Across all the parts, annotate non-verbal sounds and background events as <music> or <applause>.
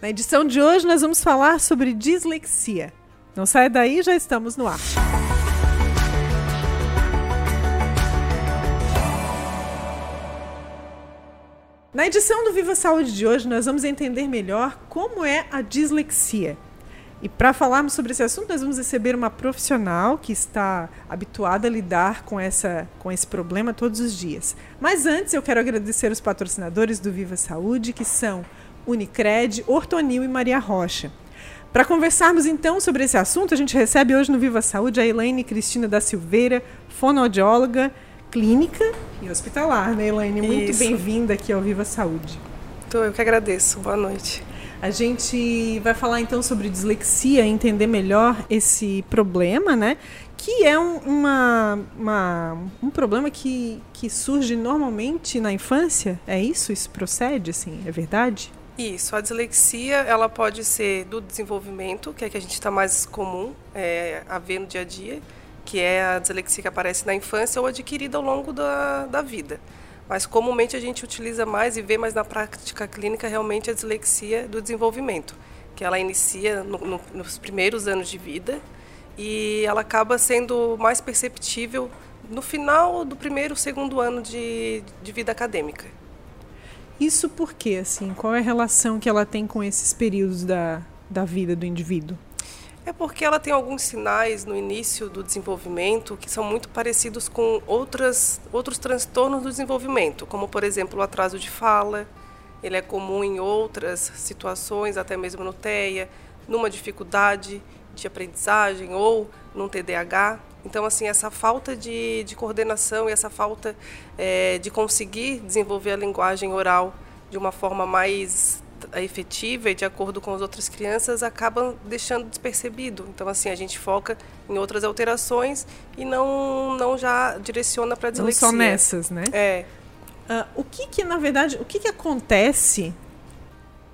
Na edição de hoje, nós vamos falar sobre dislexia. Não saia daí, já estamos no ar. Na edição do Viva Saúde de hoje, nós vamos entender melhor como é a dislexia. E para falarmos sobre esse assunto, nós vamos receber uma profissional que está habituada a lidar com, essa, com esse problema todos os dias. Mas antes, eu quero agradecer os patrocinadores do Viva Saúde, que são Unicred, Ortonil e Maria Rocha. Para conversarmos então sobre esse assunto, a gente recebe hoje no Viva Saúde a Elaine Cristina da Silveira, fonoaudióloga clínica e hospitalar, né, Elaine? Muito bem-vinda aqui ao Viva Saúde. Então, eu que agradeço. Boa noite. A gente vai falar então sobre dislexia, entender melhor esse problema, né? Que é um, uma, uma, um problema que, que surge normalmente na infância. É isso? Isso procede, assim? É verdade? Isso, a dislexia ela pode ser do desenvolvimento, que é que a gente está mais comum é, a ver no dia a dia, que é a dislexia que aparece na infância ou adquirida ao longo da, da vida. Mas comumente a gente utiliza mais e vê mais na prática clínica realmente a dislexia do desenvolvimento, que ela inicia no, no, nos primeiros anos de vida e ela acaba sendo mais perceptível no final do primeiro, segundo ano de, de vida acadêmica. Isso por quê, assim? Qual é a relação que ela tem com esses períodos da, da vida do indivíduo? É porque ela tem alguns sinais no início do desenvolvimento que são muito parecidos com outras, outros transtornos do desenvolvimento, como, por exemplo, o atraso de fala. Ele é comum em outras situações, até mesmo no TEA, numa dificuldade de aprendizagem ou num TDAH. Então, assim, essa falta de, de coordenação e essa falta é, de conseguir desenvolver a linguagem oral de uma forma mais efetiva e de acordo com as outras crianças acabam deixando despercebido. Então, assim, a gente foca em outras alterações e não, não já direciona para a dislexia. Não só nessas, né? É. Uh, o que que, na verdade, o que que acontece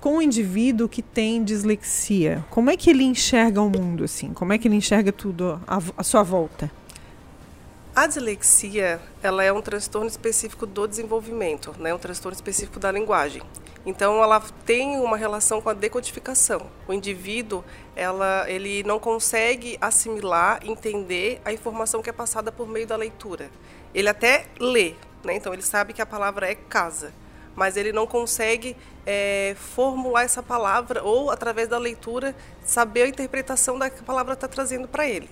com o indivíduo que tem dislexia? Como é que ele enxerga o mundo assim? Como é que ele enxerga tudo à, sua volta? A dislexia, ela é um transtorno específico do desenvolvimento, né? Um transtorno específico da linguagem. Então, ela tem uma relação com a decodificação. O indivíduo, ela, ele não consegue assimilar, entender a informação que é passada por meio da leitura. Ele até lê, né? Então, ele sabe que a palavra é casa, mas ele não consegue é, formular essa palavra ou, através da leitura, saber a interpretação da que a palavra está trazendo para ele.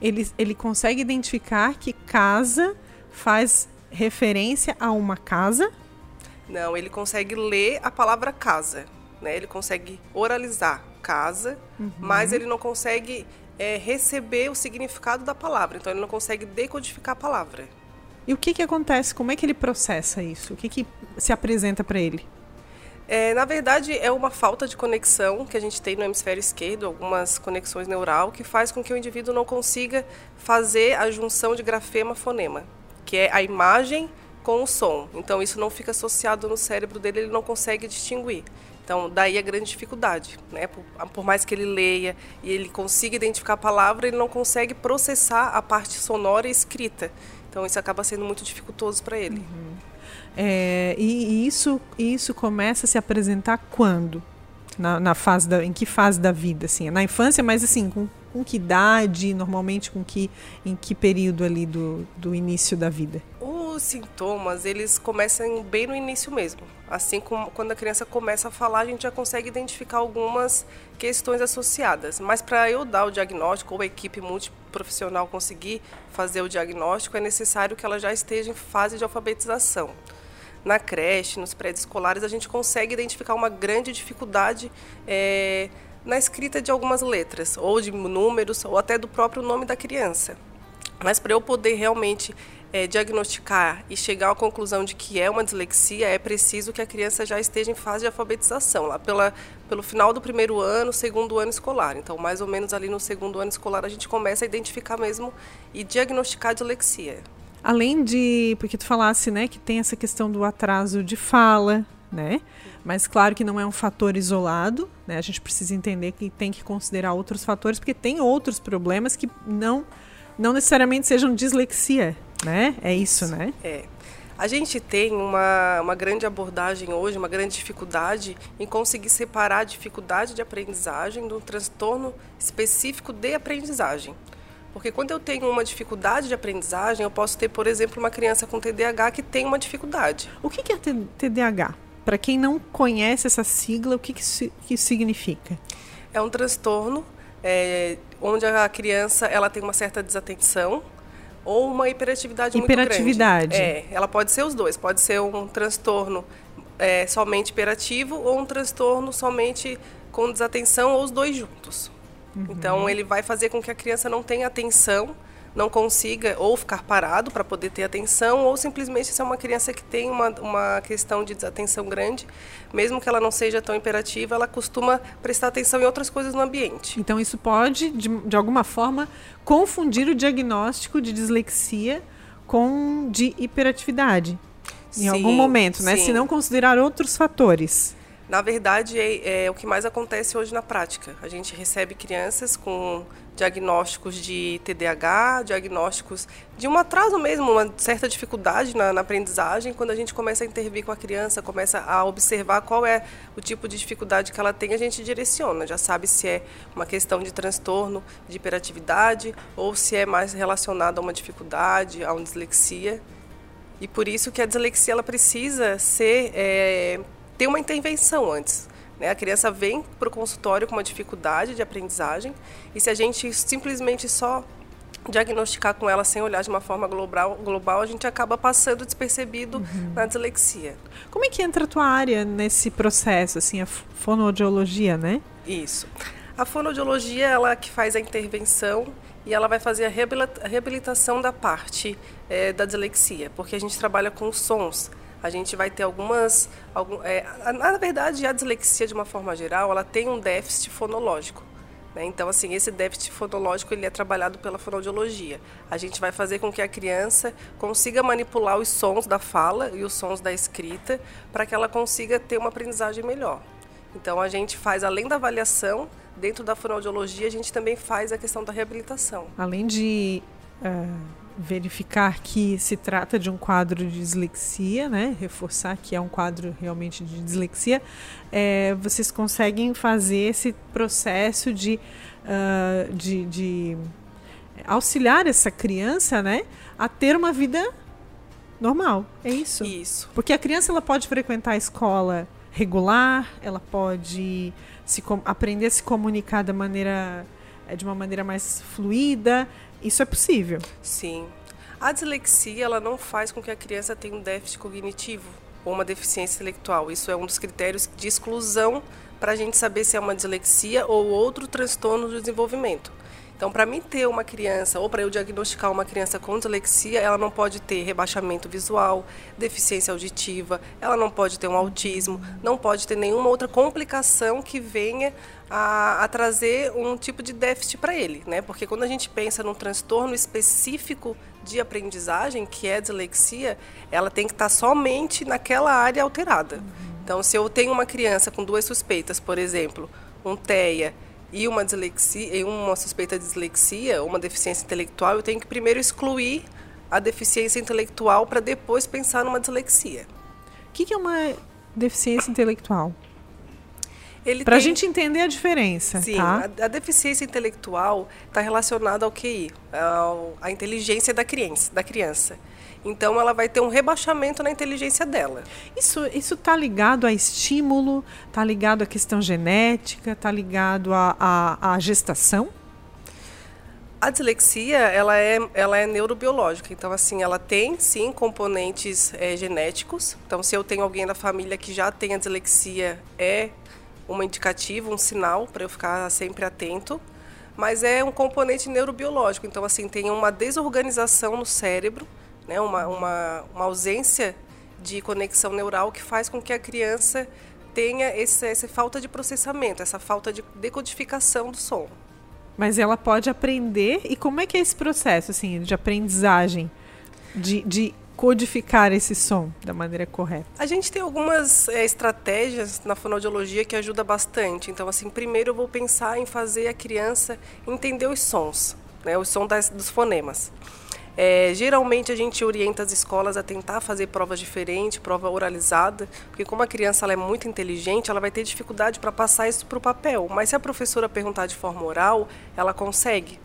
ele. Ele consegue identificar que casa faz referência a uma casa? Não, ele consegue ler a palavra casa. Né? Ele consegue oralizar casa, uhum. mas ele não consegue é, receber o significado da palavra. Então, ele não consegue decodificar a palavra. E o que, que acontece? Como é que ele processa isso? O que, que se apresenta para ele? É, na verdade, é uma falta de conexão que a gente tem no hemisfério esquerdo, algumas conexões neural, que faz com que o indivíduo não consiga fazer a junção de grafema-fonema, que é a imagem com o som. Então, isso não fica associado no cérebro dele, ele não consegue distinguir. Então, daí a grande dificuldade. Né? Por, por, mais que ele leia e ele consiga identificar a palavra, ele não consegue processar a parte sonora e escrita. Então, isso acaba sendo muito dificultoso para ele. Uhum. É, e, e, isso, isso começa a se apresentar quando? Na, na, fase da, em que fase da vida? Assim? Na infância, mas assim, com, com que idade, normalmente com que, em que período ali do, do início da vida? Os sintomas, eles começam bem no início mesmo. Assim como quando a criança começa a falar, a gente já consegue identificar algumas questões associadas. Mas para eu dar o diagnóstico, ou a equipe multiprofissional conseguir fazer o diagnóstico, é necessário que ela já esteja em fase de alfabetização na creche, nos pré-escolares, a gente consegue identificar uma grande dificuldade é, na escrita de algumas letras, ou de números, ou até do próprio nome da criança. Mas para eu poder realmente é, diagnosticar e chegar à conclusão de que é uma dislexia, é preciso que a criança já esteja em fase de alfabetização, lá pela, pelo final do primeiro ano, segundo ano escolar. Então, mais ou menos ali no segundo ano escolar, a gente começa a identificar mesmo e diagnosticar a dislexia. Além de, porque tu falasse, né, que tem essa questão do atraso de fala, né? Mas claro que não é um fator isolado, né? A gente precisa entender que tem que considerar outros fatores, porque tem outros problemas que não não necessariamente sejam dislexia, né? É isso, né? É. A gente tem uma, uma grande abordagem hoje, uma grande dificuldade em conseguir separar a dificuldade de aprendizagem do transtorno específico de aprendizagem. Porque quando eu tenho uma dificuldade de aprendizagem, eu posso ter, por exemplo, uma criança com TDAH que tem uma dificuldade. O que é TDAH? Para quem não conhece essa sigla, o que, que isso significa? É um transtorno é, onde a criança ela tem uma certa desatenção ou uma hiperatividade, hiperatividade. muito grande. É, ela pode ser os dois. Pode ser um transtorno é, somente hiperativo ou um transtorno somente com desatenção ou os dois juntos. Uhum. Então, ele vai fazer com que a criança não tenha atenção não consiga ou ficar parado para poder ter atenção, ou simplesmente ser uma criança que tem uma, uma questão de desatenção grande, mesmo que ela não seja tão imperativa, ela costuma prestar atenção em outras coisas no ambiente. Então, isso pode, de, de alguma forma, confundir o diagnóstico de dislexia com de hiperatividade. Em sim, algum momento, né? Sim. Se não considerar outros fatores. Na verdade, é, é, o que mais acontece hoje na prática. A gente recebe crianças com diagnósticos de TDAH, diagnósticos de um atraso mesmo, uma certa dificuldade na, na, aprendizagem. Quando a gente começa a intervir com a criança, começa a observar qual é o tipo de dificuldade que ela tem, a gente direciona. Já sabe se é uma questão de transtorno de hiperatividade ou se é mais relacionado a uma dificuldade, a uma dislexia. E por isso que a dislexia ela precisa ser é, ter uma intervenção antes. Né? A criança vem para o consultório com uma dificuldade de aprendizagem e se a gente simplesmente só diagnosticar com ela sem olhar de uma forma global, global a gente acaba passando despercebido uhum. na dislexia. Como é que entra a tua área nesse processo, assim, a fonoaudiologia, né? Isso. A fonoaudiologia, ela que faz a intervenção e ela vai fazer a reabilitação da parte é, da dislexia, porque a gente trabalha com sons a gente vai ter algumas. Algum, é, na verdade, a dislexia, de uma forma geral, ela tem um déficit fonológico. Né? Então, assim, esse déficit fonológico ele é trabalhado pela fonoaudiologia. A gente vai fazer com que a criança consiga manipular os sons da fala e os sons da escrita para que ela consiga ter uma aprendizagem melhor. Então, a gente faz, além da avaliação, dentro da fonoaudiologia, a gente também faz a questão da reabilitação. Além de. Uh verificar que se trata de um quadro de dislexia, né? reforçar que é um quadro realmente de dislexia, é, vocês conseguem fazer esse processo de, uh, de, de, auxiliar essa criança né? a ter uma vida normal. É isso? Isso. Porque a criança ela pode frequentar a escola regular, ela pode se aprender a se comunicar da maneira de uma maneira mais fluida, isso é possível. Sim. A dislexia ela não faz com que a criança tenha um déficit cognitivo ou uma deficiência intelectual. Isso é um dos critérios de exclusão para a gente saber se é uma dislexia ou outro transtorno do desenvolvimento. Então, para mim ter uma criança, ou para eu diagnosticar uma criança com dislexia, ela não pode ter rebaixamento visual, deficiência auditiva, ela não pode ter um autismo, não pode ter nenhuma outra complicação que venha a, a trazer um tipo de déficit para ele, né? Porque quando a gente pensa num transtorno específico de aprendizagem, que é dislexia, ela tem que estar tá somente naquela área alterada. Então, se eu tenho uma criança com duas suspeitas, por exemplo, um TEA e uma dislexia, e uma suspeita de dislexia, uma deficiência intelectual, eu tenho que primeiro excluir a deficiência intelectual para depois pensar numa dislexia. O que, que é uma deficiência intelectual? Para a tem... gente entender a diferença. Sim, tá? a, a deficiência intelectual está relacionada ao QI, ao, à inteligência da criança, da criança. Então ela vai ter um rebaixamento na inteligência dela. Isso isso está ligado a estímulo, está ligado à questão genética, está ligado à gestação? A dislexia ela é, ela é neurobiológica, então assim ela tem sim componentes é, genéticos. Então se eu tenho alguém da família que já tem a dislexia é um indicativo, um sinal para eu ficar sempre atento. Mas é um componente neurobiológico, então assim tem uma desorganização no cérebro né, uma, uma, uma ausência de conexão neural que faz com que a criança tenha esse, essa falta de processamento, essa falta de decodificação do som. Mas ela pode aprender, e como é que é esse processo assim, de aprendizagem, de, de codificar esse som da maneira correta? A gente tem algumas é, estratégias na fonoaudiologia que ajuda bastante. Então, assim, primeiro eu vou pensar em fazer a criança entender os sons, né, os sons das, dos fonemas. É, geralmente a gente orienta as escolas a tentar fazer provas diferentes, prova oralizada, porque como a criança ela é muito inteligente, ela vai ter dificuldade para passar isso para o papel. Mas se a professora perguntar de forma oral, ela consegue.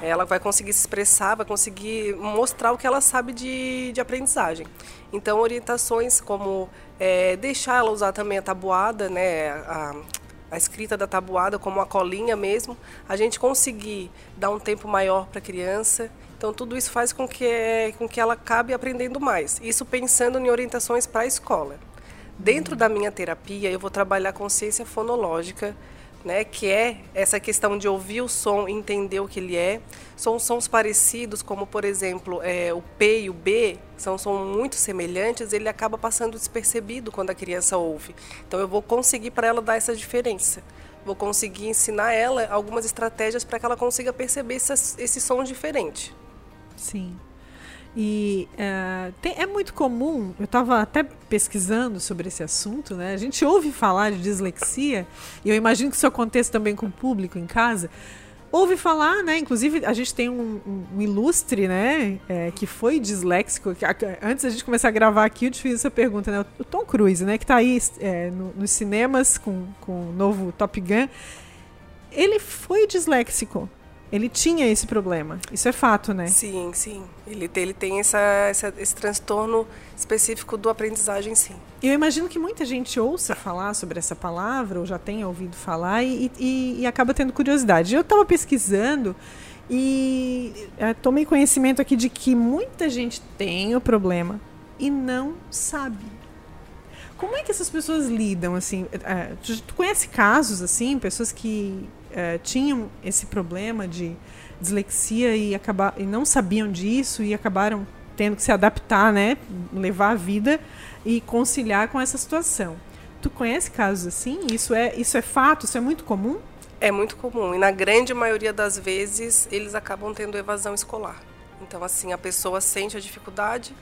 Ela vai conseguir se expressar, vai conseguir mostrar o que ela sabe de, de aprendizagem. Então, orientações como é, deixar ela usar também a tabuada, né, a, a escrita da tabuada como a colinha mesmo, a gente conseguir dar um tempo maior para a criança. Então, tudo isso faz com que, com que ela acabe aprendendo mais. Isso pensando em orientações para a escola. Dentro da minha terapia, eu vou trabalhar consciência fonológica, né, que é essa questão de ouvir o som e entender o que ele é. São sons parecidos, como por exemplo é, o P e o B, são sons muito semelhantes, ele acaba passando despercebido quando a criança ouve. Então eu vou conseguir para ela dar essa diferença. Vou conseguir ensinar ela algumas estratégias para que ela consiga perceber esse, esse som diferente. Sim. E uh, tem, é muito comum, eu estava até pesquisando sobre esse assunto, né? A gente ouve falar de dislexia, e eu imagino que isso aconteça também com o público em casa. Ouve falar, né? Inclusive, a gente tem um, um, um ilustre, né? É, que foi disléxico. Que, antes da gente começar a gravar aqui, eu te fiz essa pergunta, né? O Tom Cruise, né? Que está aí é, no, nos cinemas com, com o novo Top Gun. Ele foi disléxico. Ele tinha esse problema. Isso é fato, né? Sim, sim. Ele, ele tem essa, essa, esse transtorno específico do aprendizagem, sim. Eu imagino que muita gente ouça falar sobre essa palavra, ou já tenha ouvido falar, e, e, e acaba tendo curiosidade. Eu estava pesquisando e é, tomei conhecimento aqui de que muita gente tem o problema e não sabe. Como é que essas pessoas lidam assim? É, tu, tu conhece casos assim, pessoas que é, tinham esse problema de dislexia e, acabar, e não sabiam disso e acabaram tendo que se adaptar, né, levar a vida e conciliar com essa situação. Tu conhece casos assim? Isso é, isso é fato? Isso é muito comum? É muito comum e na grande maioria das vezes eles acabam tendo evasão escolar. Então assim a pessoa sente a dificuldade.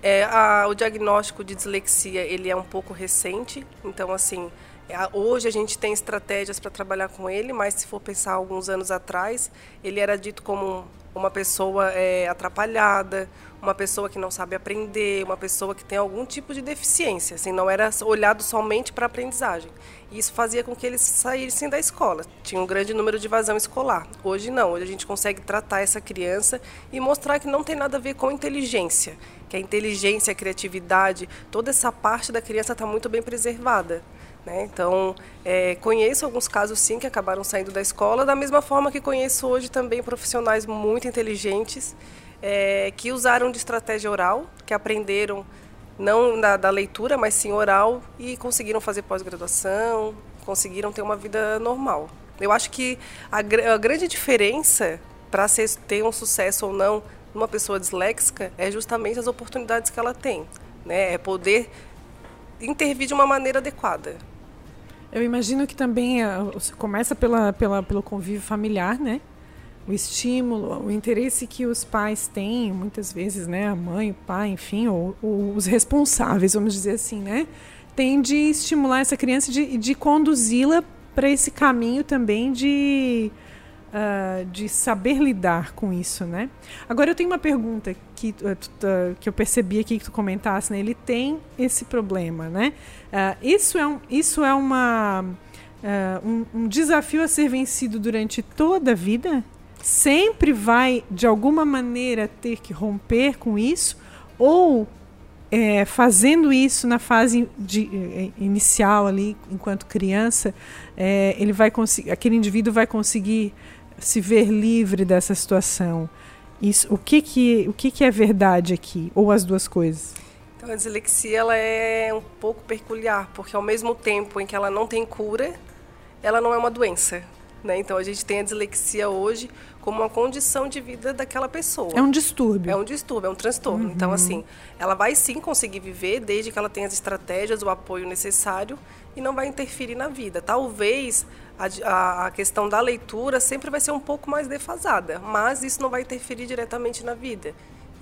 É, a, o diagnóstico de dislexia ele é um pouco recente. Então assim Hoje a gente tem estratégias para trabalhar com ele, mas se for pensar alguns anos atrás, ele era dito como uma pessoa é, atrapalhada, uma pessoa que não sabe aprender, uma pessoa que tem algum tipo de deficiência, assim, não era olhado somente para a aprendizagem. E isso fazia com que eles saíssem da escola. Tinha um grande número de vazão escolar. Hoje não, hoje a gente consegue tratar essa criança e mostrar que não tem nada a ver com inteligência, que a inteligência, a criatividade, toda essa parte da criança está muito bem preservada. Né? Então, é, conheço alguns casos sim que acabaram saindo da escola, da mesma forma que conheço hoje também profissionais muito inteligentes é, que usaram de estratégia oral, que aprenderam não da, da leitura, mas sim oral e conseguiram fazer pós-graduação, conseguiram ter uma vida normal. Eu acho que a, a grande diferença para ter um sucesso ou não numa pessoa disléxica é justamente as oportunidades que ela tem, né? É poder intervir de uma maneira adequada. Eu imagino que também uh, começa pela, pela, pelo convívio familiar, né? O estímulo, o interesse que os pais têm, muitas vezes, né? A mãe, o pai, enfim, ou, ou os responsáveis, vamos dizer assim, né? Tem de estimular essa criança, de, de conduzi-la para esse caminho também de uh, de saber lidar com isso, né? Agora eu tenho uma pergunta que, uh, que eu percebi aqui que tu comentasse, né? Ele tem esse problema, né? Uh, isso é, um, isso é uma, um, um desafio a ser vencido durante toda a vida? Sempre vai, de alguma maneira, ter que romper com isso? Ou é, fazendo isso na fase de, é, inicial ali, enquanto criança, é, ele vai aquele indivíduo vai conseguir se ver livre dessa situação? Isso, o que que, o que que é verdade aqui? Ou as duas coisas? Então, a dislexia ela é um pouco peculiar, porque ao mesmo tempo em que ela não tem cura, ela não é uma doença. Né? Então, a gente tem a dislexia hoje como uma condição de vida daquela pessoa. É um distúrbio. É um distúrbio, é um transtorno. Uhum. Então, assim, ela vai sim conseguir viver desde que ela tenha as estratégias, o apoio necessário e não vai interferir na vida. Talvez a, a, questão da leitura sempre vai ser um pouco mais defasada, mas isso não vai interferir diretamente na vida.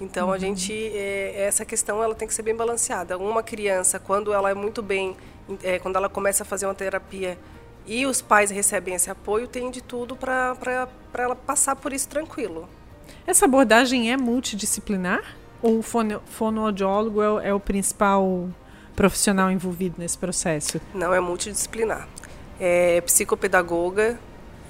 Então, uhum. a gente, é, essa questão ela tem que ser bem balanceada. Uma criança, quando ela é muito bem, é, quando ela começa a fazer uma terapia e os pais recebem esse apoio, tem de tudo para ela passar por isso tranquilo. Essa abordagem é multidisciplinar? Ou o fono, fonoaudiólogo é, é o principal profissional envolvido nesse processo? Não, é multidisciplinar. É psicopedagoga,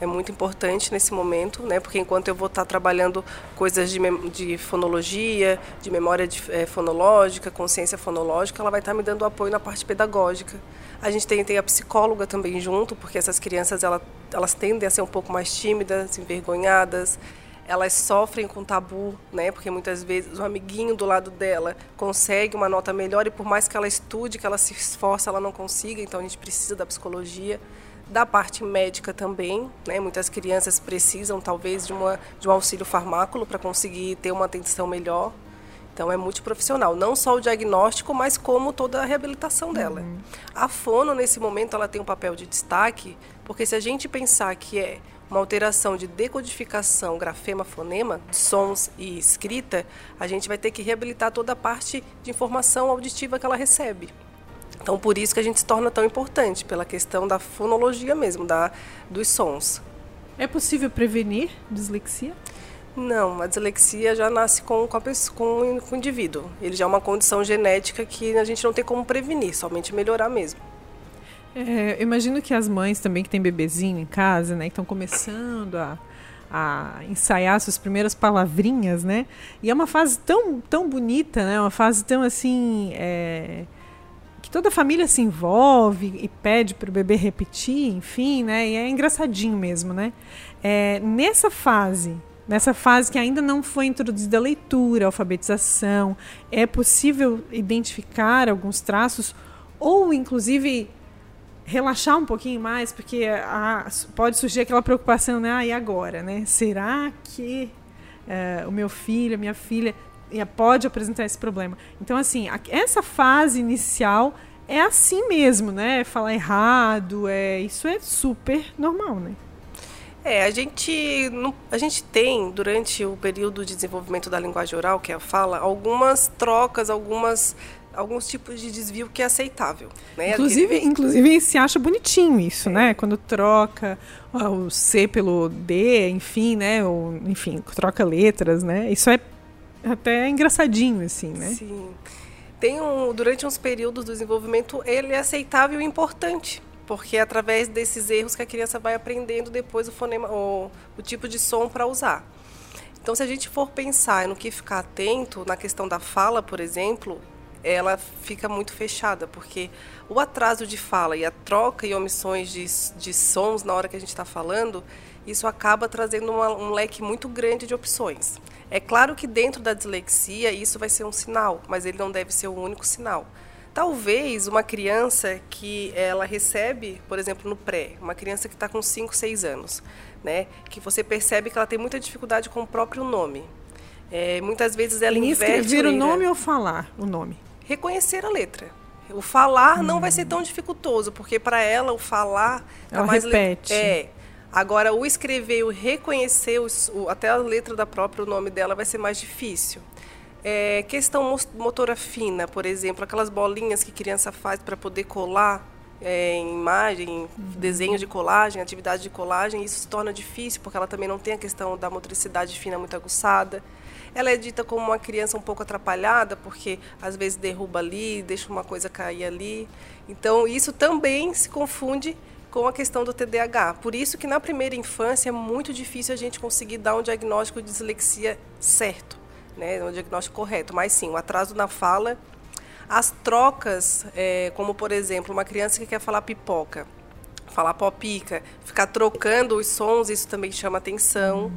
é muito importante nesse momento, né? Porque enquanto eu vou estar trabalhando coisas de, de fonologia, de memória de, é, fonológica, consciência fonológica, ela vai estar me dando apoio na parte pedagógica. A gente tem, tem a psicóloga também junto, porque essas crianças ela, elas tendem a ser um pouco mais tímidas, envergonhadas, elas sofrem com tabu, né? Porque muitas vezes o amiguinho do lado dela consegue uma nota melhor e por mais que ela estude, que ela se esforce, ela não consiga. Então a gente precisa da psicologia da parte médica também, né? Muitas crianças precisam talvez de, uma, de um auxílio farmáculo para conseguir ter uma atenção melhor. Então é multiprofissional, não só o diagnóstico, mas como toda a reabilitação dela. Uhum. A fono nesse momento ela tem um papel de destaque, porque se a gente pensar que é uma alteração de decodificação grafema-fonema, de sons e escrita, a gente vai ter que reabilitar toda a parte de informação auditiva que ela recebe. Então, por isso que a gente se torna tão importante, pela questão da fonologia mesmo, da, dos sons. É possível prevenir dislexia? Não, a dislexia já nasce com, com, pessoa, com, com o indivíduo. Ele já é uma condição genética que a gente não tem como prevenir, somente melhorar mesmo. É, eu imagino que as mães também que têm bebezinho em casa, né, estão começando a, a ensaiar suas primeiras palavrinhas, né? E é uma fase tão, tão bonita, né? Uma fase tão assim. É, que toda a família se envolve e pede para o bebê repetir, enfim, né? E é engraçadinho mesmo, né? É, nessa fase, nessa fase que ainda não foi introduzida a leitura, a alfabetização, é possível identificar alguns traços ou, inclusive, relaxar um pouquinho mais, porque a, pode surgir aquela preocupação, né? Ah, e agora, né? Será que é, o meu filho, a minha filha pode apresentar esse problema. Então, assim, a, essa fase inicial é assim mesmo, né? Falar errado, é, isso é super normal, né? É, a gente, a gente tem, durante o período de desenvolvimento da linguagem oral, que é a fala, algumas trocas, algumas alguns tipos de desvio que é aceitável. Né? Inclusive, inclusive se acha bonitinho isso, é. né? Quando troca o C pelo D, enfim, né? Ou, enfim, troca letras, né? Isso é até engraçadinho, assim, né? Sim. Tem um, durante uns períodos do desenvolvimento, ele é aceitável e importante, porque é através desses erros que a criança vai aprendendo depois o fonema, o, o tipo de som para usar. Então, se a gente for pensar no que ficar atento na questão da fala, por exemplo, ela fica muito fechada, porque o atraso de fala e a troca e omissões de, de sons na hora que a gente está falando, isso acaba trazendo uma, um leque muito grande de opções. É claro que dentro da dislexia isso vai ser um sinal, mas ele não deve ser o único sinal. Talvez uma criança que ela recebe, por exemplo, no pré, uma criança que está com 5, 6 anos, né, que você percebe que ela tem muita dificuldade com o próprio nome. É, muitas vezes ela em escrever o nome ou falar o nome? Reconhecer a letra. O falar hum. não vai ser tão dificultoso, porque para ela o falar tá ela mais repete. É, Agora, o escrever, o reconhecer o, até a letra da própria, o nome dela, vai ser mais difícil. É, questão motora fina, por exemplo, aquelas bolinhas que criança faz para poder colar é, em imagem, uhum. desenho de colagem, atividade de colagem, isso se torna difícil porque ela também não tem a questão da motricidade fina muito aguçada. Ela é dita como uma criança um pouco atrapalhada, porque às vezes derruba ali, deixa uma coisa cair ali. Então, isso também se confunde com a questão do TDAH. Por isso que na primeira infância é muito difícil a gente conseguir dar um diagnóstico de dislexia certo, né, um diagnóstico correto. Mas sim, o atraso na fala, as trocas, é, como por exemplo, uma criança que quer falar pipoca, falar popica, ficar trocando os sons, isso também chama atenção.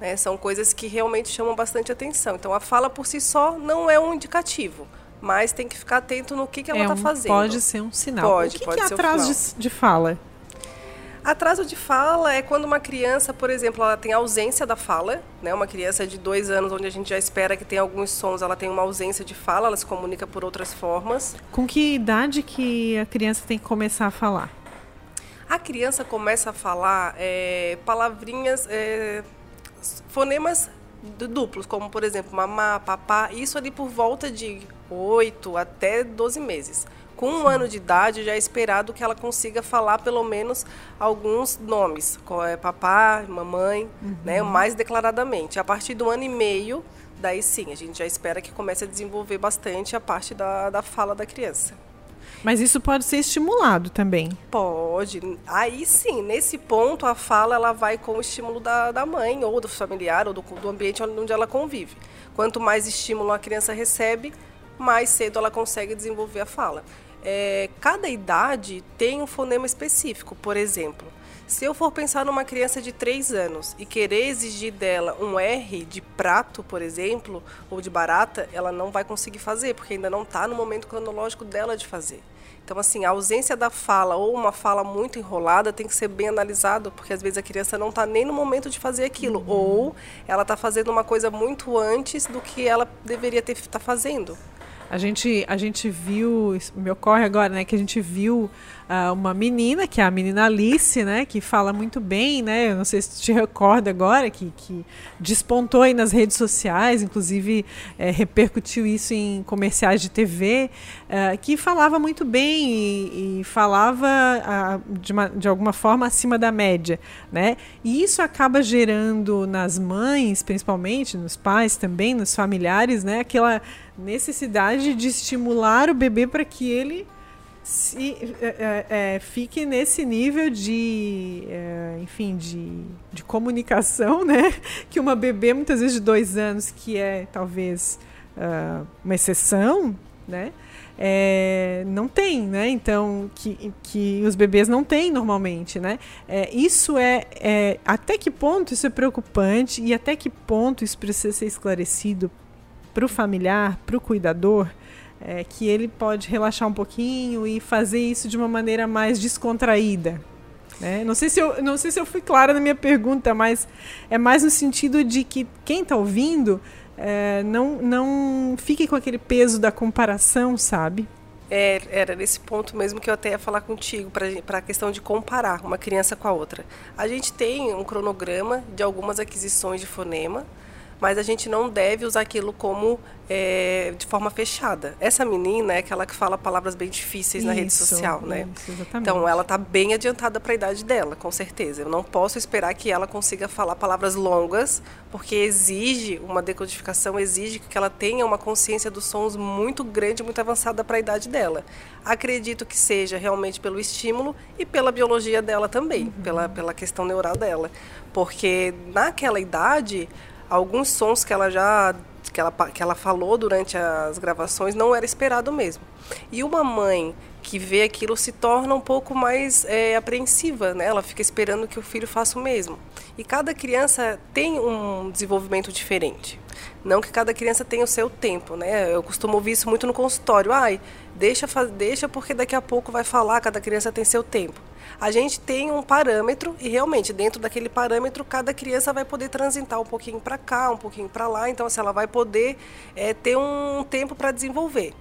Né, são coisas que realmente chamam bastante atenção. Então, a fala por si só não é um indicativo mas tem que ficar atento no que, que ela está é um, fazendo. Pode ser um sinal. Pode, o que, pode que é atraso de, de fala? Atraso de fala é quando uma criança, por exemplo, ela tem ausência da fala, né? Uma criança de dois anos, onde a gente já espera que tenha alguns sons, ela tem uma ausência de fala, ela se comunica por outras formas. Com que idade que a criança tem que começar a falar? A criança começa a falar é, palavrinhas, é, fonemas duplos, como por exemplo mamá, papá, isso ali por volta de 8 até 12 meses. Com um Sim. ano de idade já é esperado que ela consiga falar pelo menos alguns nomes, como é papai, mamãe, uhum. né, mais declaradamente. A partir do ano e meio, daí sim, a gente já espera que comece a desenvolver bastante a parte da, da fala da criança. Mas isso pode ser estimulado também. Pode. Aí sim, nesse ponto a fala ela vai com o estímulo da, da mãe ou do familiar ou do, do ambiente onde ela convive. Quanto mais estímulo a criança recebe, mais cedo ela consegue desenvolver a fala. É, cada idade tem um fonema específico. Por exemplo, se eu for pensar numa criança de 3 anos e querer exigir dela um R de prato, por exemplo, ou de barata, ela não vai conseguir fazer, porque ainda não está no momento cronológico dela de fazer. Então, assim, a ausência da fala ou uma fala muito enrolada tem que ser bem analisado, porque às vezes a criança não está nem no momento de fazer aquilo, uhum. ou ela está fazendo uma coisa muito antes do que ela deveria estar tá fazendo. A gente, a gente viu, me ocorre agora, né, que a gente viu uma menina, que é a menina Alice, né, que fala muito bem, né, eu não sei se te recorda agora, que, que despontou aí nas redes sociais, inclusive é, repercutiu isso em comerciais de TV, eh, que falava muito bem e, e falava de, uma, de alguma forma acima da média, né, e isso acaba gerando nas mães, principalmente, nos pais também, nos familiares, né, aquela necessidade de estimular o bebê para que ele se, é, é, é, fique nesse nível de, é, enfim, de, de comunicação, <laughs> né? Que uma bebê, muitas vezes de dois anos, que é talvez uh, uma exceção, né? É, não tem, né? Então, que, que os bebês não têm normalmente, né? É, isso é, é, Até que ponto isso é preocupante e até que ponto isso precisa ser esclarecido para o familiar, para o cuidador, é, que ele pode relaxar um pouquinho e fazer isso de uma maneira mais descontraída. Né? Não, sei se eu, não sei se eu fui clara na minha pergunta, mas é mais no sentido de que quem está ouvindo é, não, não fique com aquele peso da comparação, sabe? É, era nesse ponto mesmo que eu até ia falar contigo, para a questão de comparar uma criança com a outra. A gente tem um cronograma de algumas aquisições de fonema, mas a gente não deve usar aquilo como é, de forma fechada. Essa menina é aquela que fala palavras bem difíceis isso, na rede social, né? Isso, então ela está bem adiantada para a idade dela, com certeza. Eu não posso esperar que ela consiga falar palavras longas, porque exige uma decodificação, exige que ela tenha uma consciência dos sons muito grande, muito avançada para a idade dela. Acredito que seja realmente pelo estímulo e pela biologia dela também, uhum. pela, pela questão neural dela, porque naquela idade alguns sons que ela já que ela, que ela falou durante as gravações não era esperado mesmo. E uma mãe que vê aquilo se torna um pouco mais é, apreensiva, né? Ela fica esperando que o filho faça o mesmo. E cada criança tem um desenvolvimento diferente. Não que cada criança tenha o seu tempo, né? Eu costumo ouvir isso muito no consultório. Ai, deixa, deixa porque daqui a pouco vai falar, cada criança tem seu tempo a gente tem um parâmetro e realmente dentro daquele parâmetro cada criança vai poder transitar um pouquinho para cá, um pouquinho para lá, então assim, ela vai poder é, ter um tempo para desenvolver.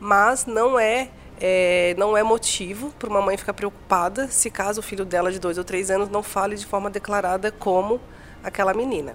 Mas não é, é não é motivo para uma mãe ficar preocupada se caso o filho dela de dois ou três anos não fale de forma declarada como aquela menina.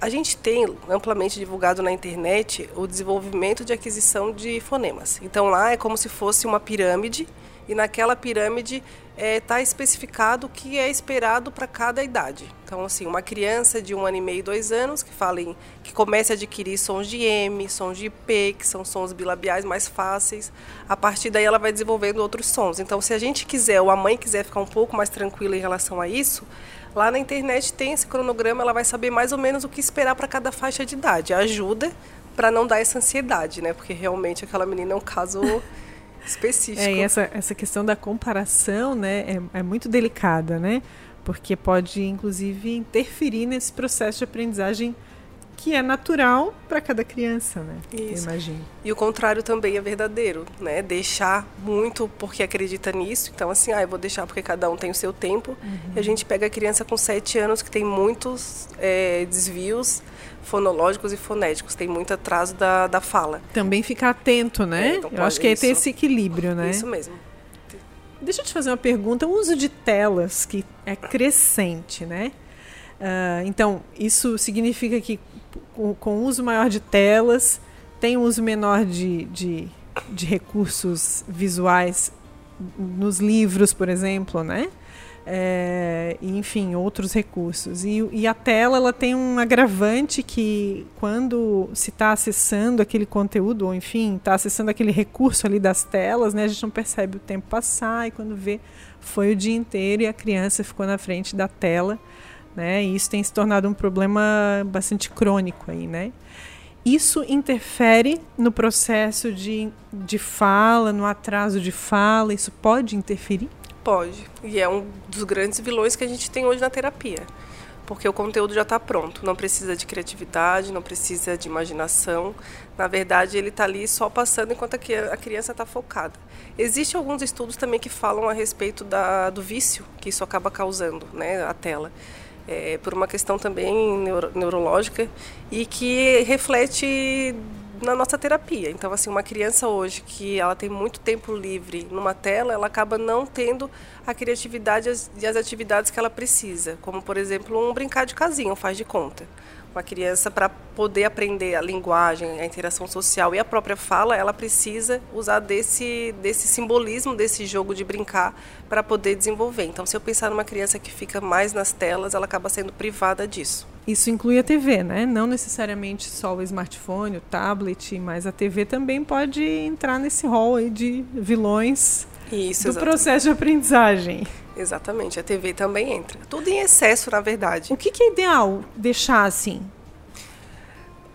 A gente tem amplamente divulgado na internet o desenvolvimento de aquisição de fonemas. Então lá é como se fosse uma pirâmide e naquela pirâmide está é, tá especificado o que é esperado para cada idade. Então, assim, uma criança de um ano e meio, dois anos, que fala em, que comece a adquirir sons de M, sons de P, que são sons bilabiais mais fáceis, a partir daí ela vai desenvolvendo outros sons. Então, se a gente quiser, ou a mãe quiser ficar um pouco mais tranquila em relação a isso, lá na internet tem esse cronograma, ela vai saber mais ou menos o que esperar para cada faixa de idade. Ajuda para não dar essa ansiedade, né? Porque realmente aquela menina é um caso <laughs> específico. É, e essa, essa questão da comparação né, é, é muito delicada, né? Porque pode, inclusive, interferir nesse processo de aprendizagem que é natural para cada criança, né? Isso. Eu imagino. E o contrário também é verdadeiro, né? Deixar muito porque acredita nisso. Então, assim, ah, eu vou deixar porque cada um tem o seu tempo. Uhum. E a gente pega a criança com sete anos que tem muitos é, desvios fonológicos e fonéticos, tem muito atraso da, da fala. Também ficar atento, né? É, então eu acho que é ter esse equilíbrio, né? Isso mesmo. Deixa eu te fazer uma pergunta. O uso de telas que é crescente, né? Uh, então, isso significa que com, com uso maior de telas, tem um uso menor de, de de recursos visuais nos livros, por exemplo, né? É, enfim, outros recursos. E, e, a tela ela tem um agravante que, quando se está acessando aquele conteúdo, ou enfim, está acessando aquele recurso ali das telas, né, a gente não percebe o tempo passar, e quando vê, foi o dia inteiro e a criança ficou na frente da tela. Né, e isso tem se tornado um problema bastante crônico aí, né? Isso interfere no processo de, de fala, no atraso de fala? Isso pode interferir? Pode. E é um dos grandes vilões que a gente tem hoje na terapia. Porque o conteúdo já está pronto. Não precisa de criatividade, não precisa de imaginação. Na verdade, ele está ali só passando enquanto a criança está focada. Existem alguns estudos também que falam a respeito da, do vício que isso acaba causando, né, a tela. É, por uma questão também neuro, neurológica e que reflete na nossa terapia. Então, assim, uma criança hoje que ela tem muito tempo livre numa tela, ela acaba não tendo a criatividade e as atividades que ela precisa, como, por exemplo, um brincar de casinha, um faz de conta. Uma criança, para poder aprender a linguagem, a interação social e a própria fala, ela precisa usar desse, desse simbolismo, desse jogo de brincar, para poder desenvolver. Então, se eu pensar numa criança que fica mais nas telas, ela acaba sendo privada disso. Isso inclui a TV, né? Não necessariamente só o smartphone, o tablet, mas a TV também pode entrar nesse rol de vilões Isso, do exatamente. processo de aprendizagem. Exatamente, a TV também entra. Tudo em excesso, na verdade. O que, que é ideal deixar assim?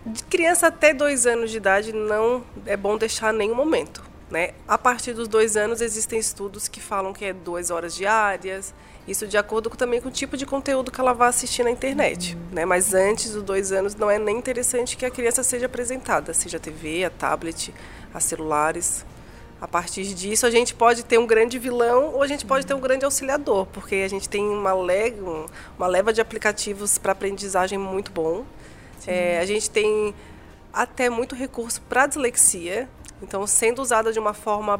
De criança até dois anos de idade não é bom deixar nenhum momento. Né? A partir dos dois anos existem estudos que falam que é duas horas diárias, isso de acordo também com o tipo de conteúdo que ela vai assistir na internet. Né? Mas antes dos dois anos não é nem interessante que a criança seja apresentada, seja a TV, a tablet, a celulares. A partir disso, a gente pode ter um grande vilão ou a gente pode ter um grande auxiliador, porque a gente tem uma, le uma leva de aplicativos para aprendizagem muito bom. É, a gente tem até muito recurso para dislexia, então sendo usada de uma forma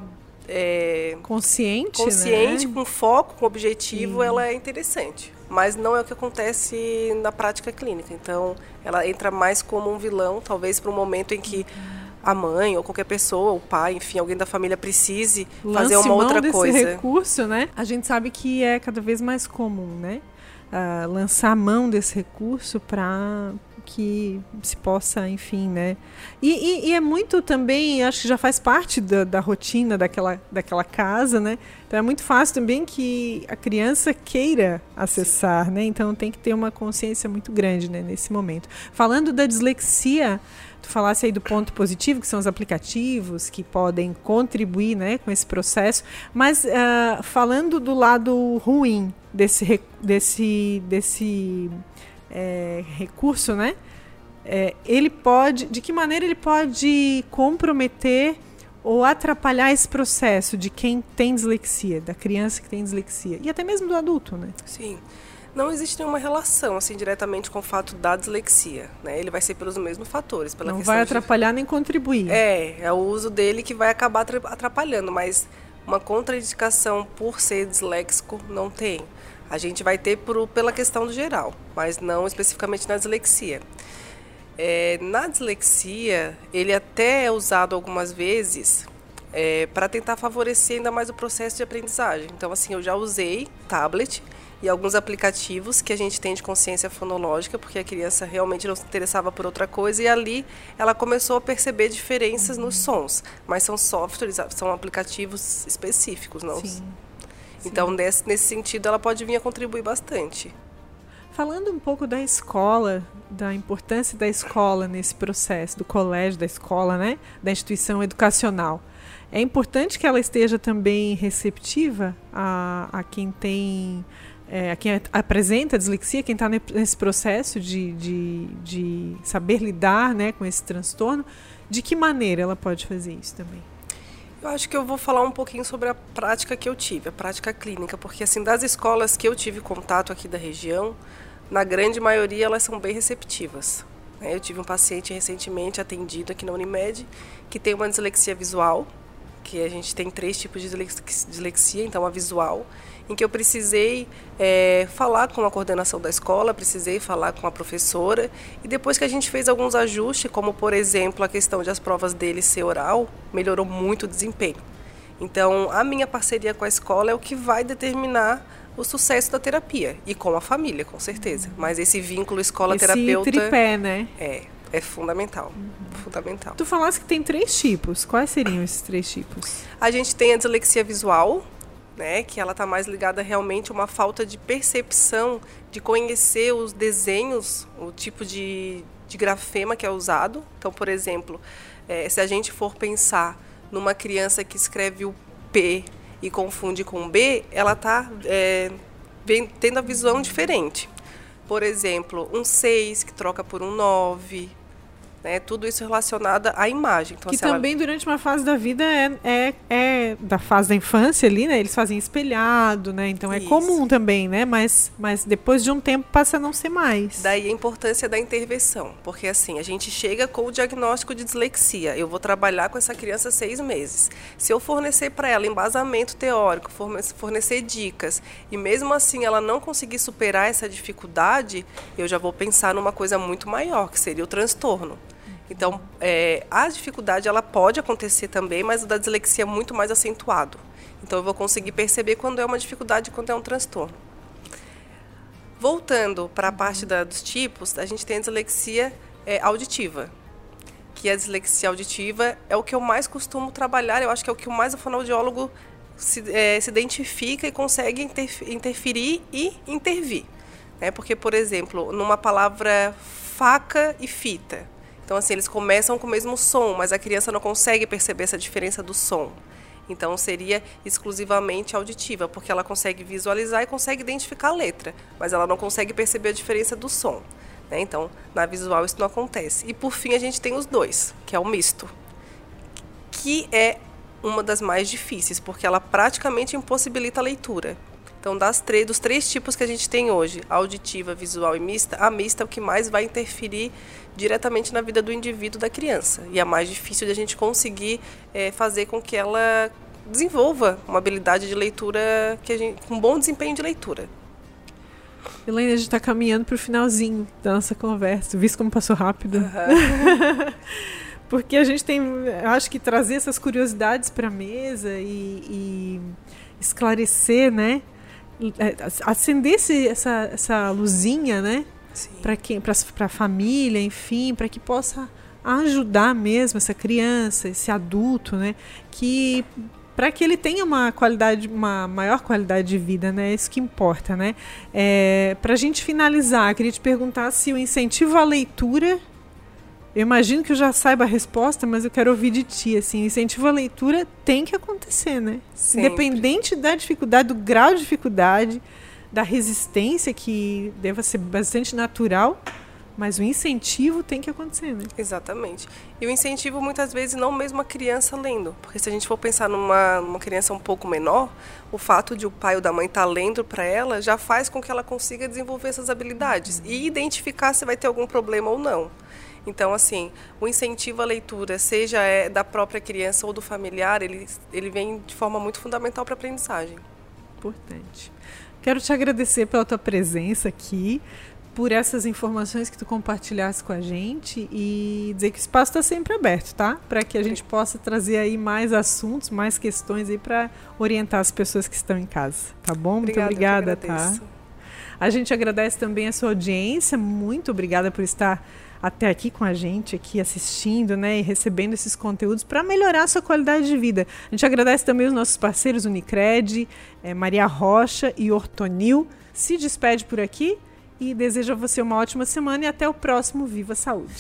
é, consciente, consciente né? com foco, com objetivo, Sim. ela é interessante. Mas não é o que acontece na prática clínica. Então, ela entra mais como um vilão, talvez para um momento em que a mãe ou qualquer pessoa, o pai, enfim, alguém da família precise Lance fazer uma outra desse coisa. recurso, né? A gente sabe que é cada vez mais comum, né? Uh, lançar mão desse recurso para que se possa, enfim, né? E, e, e, é muito também, acho que já faz parte da, da, rotina daquela, daquela casa, né? Então é muito fácil também que a criança queira acessar, né? Então tem que ter uma consciência muito grande né, nesse momento. Falando da dislexia, tu falasse aí do ponto positivo, que são os aplicativos que podem contribuir né, com esse processo, mas uh, falando do lado ruim desse, desse, desse é, recurso, né? É, ele pode, de que maneira ele pode comprometer ou atrapalhar esse processo de quem tem dislexia, da criança que tem dislexia e até mesmo do adulto, né? Sim. Não existe nenhuma relação assim diretamente com o fato da dislexia, né? Ele vai ser pelos mesmos fatores, pela Não vai atrapalhar de... nem contribuir. É, é o uso dele que vai acabar atrapalhando, mas uma contraindicação por ser disléxico não tem. A gente vai ter por, pela questão do geral, mas não especificamente na dislexia. É, na dislexia, ele até é usado algumas vezes é, para tentar favorecer ainda mais o processo de aprendizagem. Então, assim, eu já usei tablet e alguns aplicativos que a gente tem de consciência fonológica, porque a criança realmente não se interessava por outra coisa, e ali ela começou a perceber diferenças nos sons. Mas são softwares, são aplicativos específicos, não? Sim. Então, nesse, nesse sentido, ela pode vir a contribuir bastante. Falando um pouco da escola, da importância da escola nesse processo, do colégio, da escola, né? da instituição educacional. É importante que ela esteja também receptiva a, a quem tem. É, quem apresenta a dislexia, quem está nesse processo de, de, de saber lidar né, com esse transtorno, de que maneira ela pode fazer isso também? Eu acho que eu vou falar um pouquinho sobre a prática que eu tive, a prática clínica, porque assim das escolas que eu tive contato aqui da região, na grande maioria elas são bem receptivas. Né? Eu tive um paciente recentemente atendido aqui na Unimed que tem uma dislexia visual, que a gente tem três tipos de dislexia, então a visual, em que eu precisei é, falar com a coordenação da escola, precisei falar com a professora, e depois que a gente fez alguns ajustes, como por exemplo a questão de as provas dele ser oral, melhorou muito o desempenho. Então, a minha parceria com a escola é o que vai determinar o sucesso da terapia e com a família, com certeza. Mas esse vínculo escola-terapeuta esse tripé, né? É, é fundamental, uhum. fundamental. Tu falaste que tem três tipos. Quais seriam esses três tipos? A gente tem a dislexia visual, né, que ela está mais ligada realmente a uma falta de percepção, de conhecer os desenhos, o tipo de, de grafema que é usado. Então, por exemplo, é, se a gente for pensar numa criança que escreve o P e confunde com B, ela está é, tendo a visão diferente. Por exemplo, um 6 que troca por um 9, né? Tudo isso relacionado à imagem. Então, que também ela... durante uma fase da vida é, é, é, da fase da infância ali, né? Eles fazem espelhado, né? Então é isso. comum também, né? Mas, mas depois de um tempo passa a não ser mais. Daí a importância da intervenção, porque assim a gente chega com o diagnóstico de dislexia. Eu vou trabalhar com essa criança seis meses. Se eu fornecer para ela embasamento teórico, fornecer dicas e mesmo assim ela não conseguir superar essa dificuldade, eu já vou pensar numa coisa muito maior, que seria o transtorno. Então, é, a dificuldade ela pode acontecer também, mas o da dislexia é muito mais acentuado. Então, eu vou conseguir perceber quando é uma dificuldade e quando é um transtorno. Voltando para a parte da, dos tipos, a gente tem a dislexia é, auditiva, que a dislexia auditiva é o que eu mais costumo trabalhar, eu acho que é o que mais o fonoaudiólogo se, é, se identifica e consegue interferir e intervir. Né? Porque, por exemplo, numa palavra faca e fita, então, assim, eles começam com o mesmo som, mas a criança não consegue perceber essa diferença do som. Então, seria exclusivamente auditiva, porque ela consegue visualizar e consegue identificar a letra, mas ela não consegue perceber a diferença do som. Né? Então, na visual isso não acontece. E, por fim, a gente tem os dois, que é o misto, que é uma das mais difíceis, porque ela praticamente impossibilita a leitura. Então, das dos três tipos que a gente tem hoje, auditiva, visual e mista, a mista é o que mais vai interferir diretamente na vida do indivíduo, da criança. E é mais difícil de a gente conseguir é, fazer com que ela desenvolva uma habilidade de leitura que a gente, com um bom desempenho de leitura. Elaine, a gente está caminhando para o finalzinho da nossa conversa. Visto como passou rápido? Uhum. <laughs> Porque a gente tem, acho que trazer essas curiosidades para a mesa e, e esclarecer, né? É, acender essa, essa luzinha, né? Para quem, para a família, enfim, para que possa ajudar mesmo essa criança, esse adulto, né? Que para que ele tenha uma qualidade, uma maior qualidade de vida, né? Isso que importa, né? É, para a gente finalizar, queria te perguntar se o incentivo à leitura eu imagino que eu já saiba a resposta, mas eu quero ouvir de ti. Assim, incentivo à leitura tem que acontecer, né? Sempre. Independente da dificuldade, do grau de dificuldade, da resistência, que deva ser bastante natural, mas o incentivo tem que acontecer, né? Exatamente. E o incentivo, muitas vezes, não mesmo a criança lendo. Porque se a gente for pensar numa, numa criança um pouco menor, o fato de o pai ou da mãe estar tá lendo para ela já faz com que ela consiga desenvolver essas habilidades e identificar se vai ter algum problema ou não. Então, assim, o incentivo à leitura, seja é da própria criança ou do familiar, ele, ele vem de forma muito fundamental para a aprendizagem. Importante. Quero te agradecer pela tua presença aqui, por essas informações que tu compartilhaste com a gente e dizer que o espaço está sempre aberto, tá? Para que a gente possa trazer aí mais assuntos, mais questões aí para orientar as pessoas que estão em casa, tá bom? Muito obrigada, tá? A gente agradece também a sua audiência, muito obrigada por estar até aqui com a gente, aqui assistindo, né, e recebendo esses conteúdos para melhorar a sua qualidade de vida. A gente agradece também os nossos parceiros Unicred, é, Maria Rocha e Ortonil. Se despede por aqui e deseja a você uma ótima semana e até o próximo Viva Saúde.